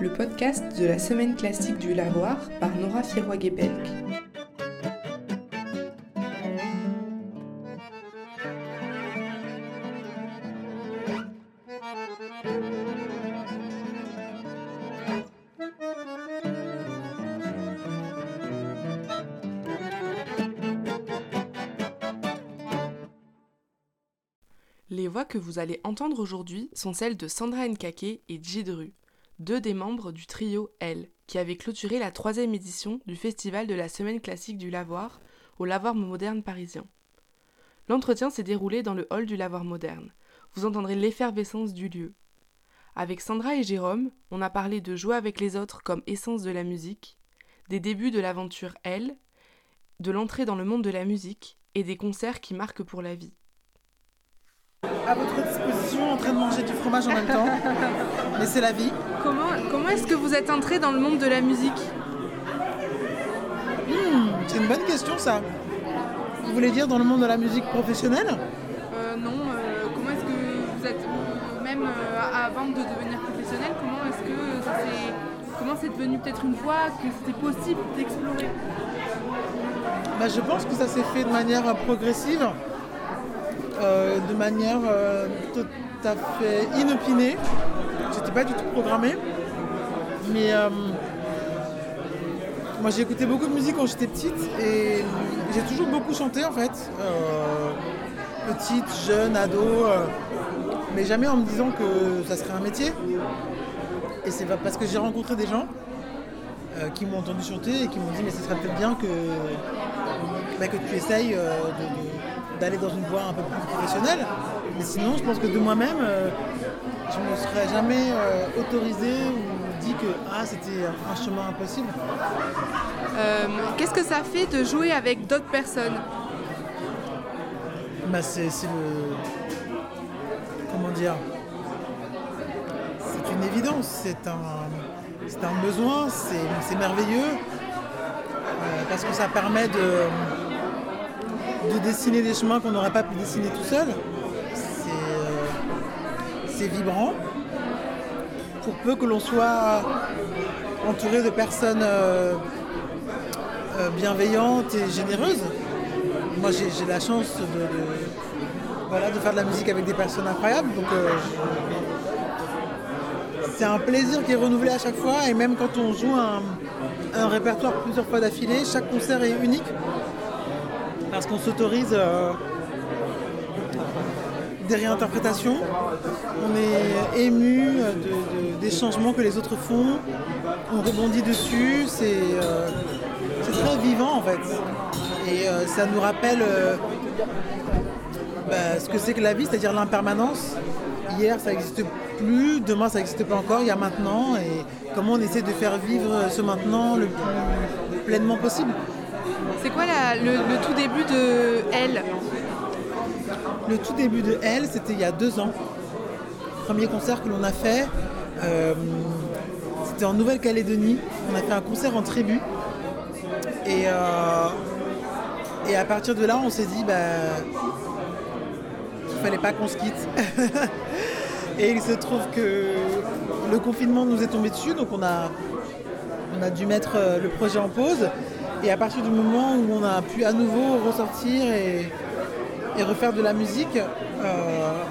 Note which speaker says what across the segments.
Speaker 1: le podcast de la semaine classique du Lavoir par Nora Firoy-Gebelk. Les voix que vous allez entendre aujourd'hui sont celles de Sandra Nkake et Djidru, deux des membres du trio L, qui avait clôturé la troisième édition du Festival de la Semaine classique du Lavoir au Lavoir moderne parisien. L'entretien s'est déroulé dans le hall du Lavoir moderne. Vous entendrez l'effervescence du lieu. Avec Sandra et Jérôme, on a parlé de jouer avec les autres comme essence de la musique, des débuts de l'aventure L, de l'entrée dans le monde de la musique et des concerts qui marquent pour la vie
Speaker 2: à votre disposition en train de manger du fromage en même temps. Mais c'est la vie.
Speaker 1: Comment, comment est-ce que vous êtes entré dans le monde de la musique
Speaker 2: hmm, C'est une bonne question ça. Vous voulez dire dans le monde de la musique professionnelle?
Speaker 1: Euh, Non. Euh, comment est-ce que vous êtes, même euh, avant de devenir professionnel, comment est-ce que ça s'est. Comment c'est devenu peut-être une fois que c'était possible d'explorer?
Speaker 2: Bah, Je pense que ça s'est fait de manière progressive. De manière tout à fait inopinée. J'étais pas du tout programmée. Mais euh, moi j'ai écouté beaucoup de musique quand j'étais petite et j'ai toujours beaucoup chanté en fait. petite, jeune, ado. mais jamais en me disant que ça serait un métier. Et c'est parce que j'ai rencontré des gens qui m'ont entendu chanter et qui m'ont dit mais ce serait peut-être bien que, bah, que tu essayes d'aller dans une voie un peu plus professionnelle. Mais sinon, je pense que de moi-même, euh, je ne me serais jamais euh, autorisé ou dit que ah, c'était un chemin impossible?
Speaker 1: Euh, qu'est-ce que ça fait de jouer avec d'autres personnes?
Speaker 2: Bah, C'est le. Comment dire? C'est une évidence, c'est un, un besoin, c'est merveilleux. parce que ça permet de de dessiner des chemins qu'on n'aurait pas pu dessiner tout seul. Euh, vibrant. Pour peu que l'on soit entouré de personnes euh, euh, bienveillantes et généreuses. Moi j'ai la chance de, de, faire de la musique avec des personnes incroyables. Donc c'est un plaisir qui est renouvelé à chaque fois et même quand on joue un répertoire plusieurs fois d'affilée, chaque concert est unique parce qu'on s'autorise euh, des réinterprétations. On est ému des changements que les autres font. On rebondit dessus. C'est euh, très vivant en fait. Et euh, ça nous rappelle bah, ce que c'est que la vie, c'est-à-dire l'impermanence. Hier, ça n'existe plus, demain, ça n'existe pas encore, il y a maintenant, et comment on essaie de faire vivre ce maintenant le plus pleinement possible.
Speaker 1: C'est quoi le, tout début de Elle?
Speaker 2: Le tout début de Elle, c'était il y a deux ans. Premier concert que l'on a fait, euh, c'était en Nouvelle-Calédonie. On a fait un concert en tribu. Et, euh, et à partir de là, on s'est dit bah, qu'il fallait pas qu'on se quitte. et il se trouve que le confinement nous est tombé dessus, donc on a, on a dû mettre euh, le projet en pause. Et à partir du moment où on a pu à nouveau ressortir et, refaire de la musique, euh,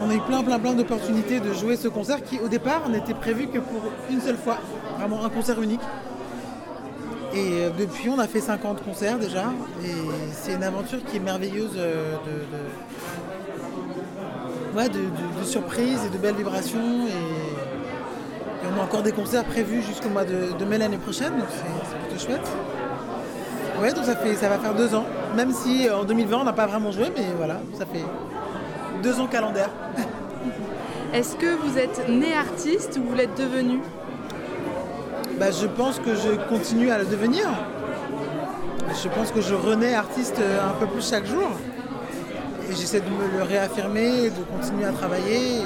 Speaker 2: on a eu plein plein plein d'opportunités de jouer ce concert qui au départ n'était prévu que pour une seule fois, vraiment un concert unique. Et euh, depuis on a fait 50 concerts déjà et c'est une aventure qui est merveilleuse euh, de, surprises et de belles vibrations et, on a encore des concerts prévus jusqu'au mois de, mai l'année prochaine donc c'est plutôt chouette. Ouais, donc ça, fait, ça va faire deux ans. Même si euh, en 2020, on n'a pas vraiment joué, mais voilà, ça fait deux ans calendaire.
Speaker 1: Est-ce que vous êtes né artiste ou vous l'êtes devenu?
Speaker 2: Bah, Je pense que je continue à le devenir. Je pense que je renais artiste euh, un peu plus chaque jour. Et j'essaie de me le réaffirmer, de continuer à travailler.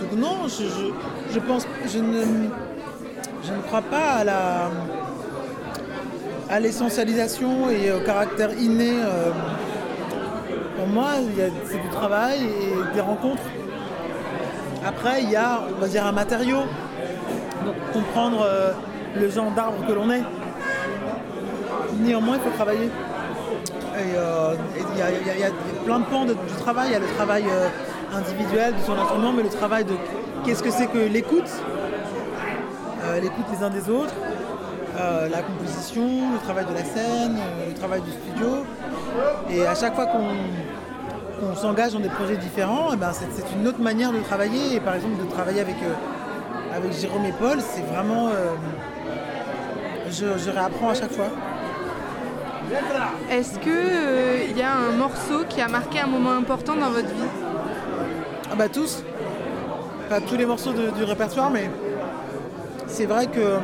Speaker 2: Donc non, je, je, pense, je ne, je ne crois pas à la à l'essentialisation et au caractère inné. Euh, pour moi, c'est du travail et des rencontres. Après, il y a, on va dire, un matériau. comprendre euh, le genre d'arbre que l'on est. Néanmoins, il faut travailler. Euh, il y, a- plein de pans du travail. Il y a le travail individuel de son instrument, mais le travail de qu'est-ce que c'est que l'écoute, l'écoute les uns des autres, euh, la composition, le travail de la scène, euh, le travail du studio. Et à chaque fois qu'on s'engage dans des projets différents, eh ben, c'est une autre manière de travailler. Et par exemple, de travailler avec, euh, avec Jérôme et Paul, c'est vraiment. je, je réapprends à chaque fois.
Speaker 1: Est-ce qu'il y a un morceau qui a marqué un moment important dans votre vie?
Speaker 2: Ah bah tous. Pas tous les morceaux de- du répertoire, mais c'est vrai que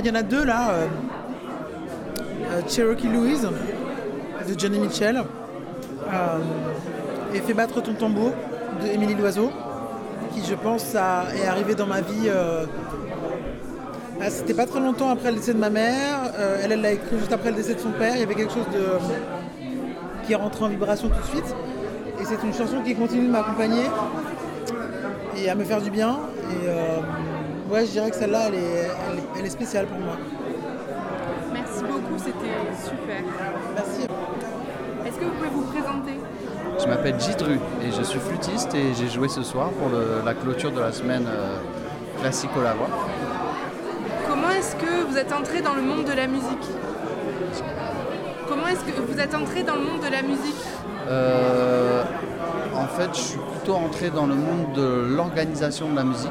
Speaker 2: il y en a deux là. euh, euh, Cherokee Louise de Johnny Mitchell euh, et Fais battre ton tambour de Émilie Loiseau, qui je pense a- est arrivé dans ma vie. ah, C'était pas très longtemps après le décès de ma mère. Elle, l'a écrit juste après le décès de son père. Il y avait quelque chose de qui est rentré en vibration tout de suite. Et c'est une chanson qui continue de m'accompagner et à me faire du bien. Et ouais, je dirais que celle-là, elle est, elle, est- spéciale pour moi.
Speaker 1: Merci beaucoup, c'était super.
Speaker 2: Merci.
Speaker 1: Est-ce que vous pouvez vous présenter?
Speaker 3: Je m'appelle Gidru et je suis flûtiste et j'ai joué ce soir pour le- la clôture de la semaine euh, classique au Lavoie.
Speaker 1: Comment est-ce que vous êtes entré dans le monde de la musique? Comment est-ce que vous êtes entré dans le monde de la musique?
Speaker 3: Euh, en fait, je suis plutôt entré dans le monde de l'organisation de la musique.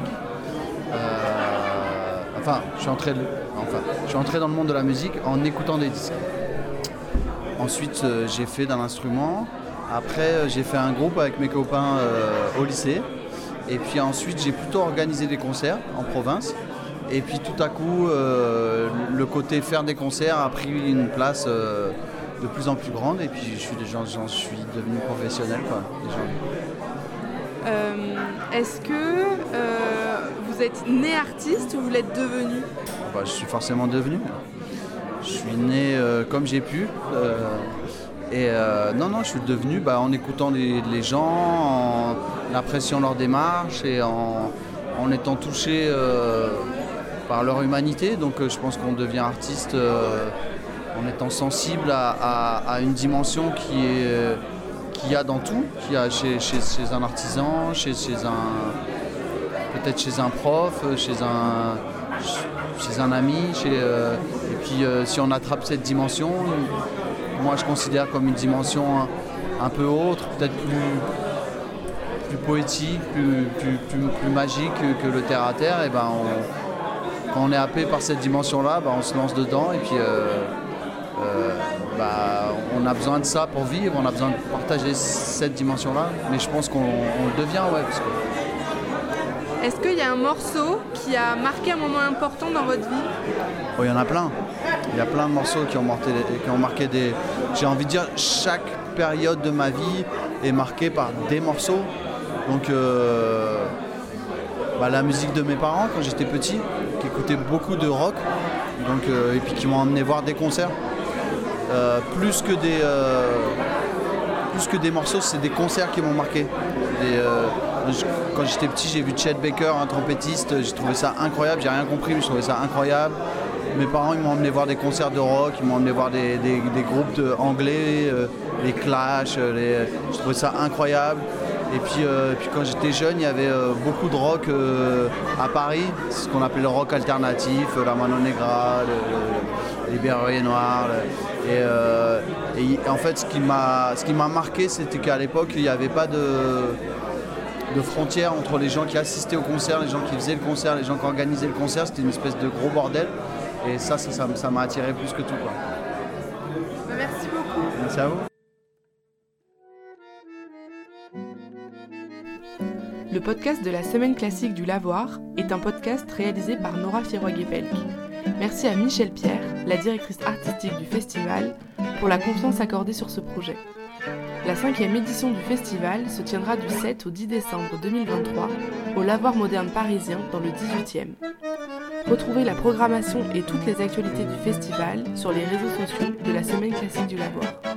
Speaker 3: Enfin, je suis entré, enfin, je suis entré dans le monde de la musique en écoutant des disques. Ensuite, euh, j'ai fait d'un instrument. Après, euh, j'ai fait un groupe avec mes copains euh, au lycée. Et puis ensuite, j'ai plutôt organisé des concerts en province. Et puis tout à coup, le côté faire des concerts a pris une place de plus en plus grande. Et puis j'en, suis devenu professionnel.
Speaker 1: Euh, Est-ce que euh, vous êtes né artiste ou vous l'êtes devenu
Speaker 3: Bah, je suis forcément devenu. Je suis né euh, comme j'ai pu. et non, non, je suis devenu bah, en écoutant les, gens, en appréciant leur démarche et en, étant touché par leur humanité. Donc je pense qu'on devient artiste en étant sensible à, une dimension qui est qu'il y a dans tout, qu'il y a chez, chez- un artisan, chez, chez un peut-être chez un prof, euh, chez un chez un ami, euh, et puis euh, si on attrape cette dimension, moi je considère comme une dimension un, peu autre, peut-être plus, plus poétique, plus, plus, magique que, le terre à terre, et ben on- quand on est happé par cette dimension-là, ben, on se lance dedans et puis bah, on a besoin de ça pour vivre, on a besoin de partager cette dimension-là, mais je pense qu'on on le devient, ouais, parce que
Speaker 1: Est-ce qu'il y a un morceau qui a marqué un moment important dans votre vie?
Speaker 3: Oh, il y en a plein. Il y a plein de morceaux qui ont marqué, qui ont marqué des. J'ai envie de dire, chaque période de ma vie est marquée par des morceaux. Donc, euh, bah, la musique de mes parents quand j'étais petit, qui écoutaient beaucoup de rock, donc, euh, et puis qui m'ont emmené voir des concerts. Euh, plus que des. euh, plus que des morceaux, c'est des concerts qui m'ont marqué. Euh, quand j'étais petit, j'ai vu Chet Baker, un trompettiste, j'ai trouvé ça incroyable, j'ai rien compris, mais je trouvais ça incroyable. Mes parents, ils m'ont emmené voir des concerts de rock, ils m'ont emmené voir des, des- groupes anglais, les Clash, les- je trouvais ça incroyable. Et puis, puis quand j'étais jeune, il y avait beaucoup de rock à Paris, ce qu'on appelait le rock alternatif, la Mano Negra, le- le- les Berruyers Noirs. Et, euh, et en fait, ce qui m'a ce qui m'a marqué, c'était qu'à l'époque, il n'y avait pas de, de frontières entre les gens qui assistaient au concert, les gens qui faisaient le concert, les gens qui organisaient le concert. C'était une espèce de gros bordel. Et ça, ça ça- ça m'a attiré plus que tout. quoi.
Speaker 1: Bah, Merci beaucoup.
Speaker 3: Merci à vous.
Speaker 1: Le podcast de la Semaine classique du Lavoir est un podcast réalisé par Nora Firoiguet-Pelk. Merci à Michel Pierre, la directrice artistique du festival, pour la confiance accordée sur ce projet. La cinquième édition du festival se tiendra du 7 au 10 décembre 2023 au Lavoir moderne parisien dans le 18e. Retrouvez la programmation et toutes les actualités du festival sur les réseaux sociaux de la Semaine classique du Lavoir.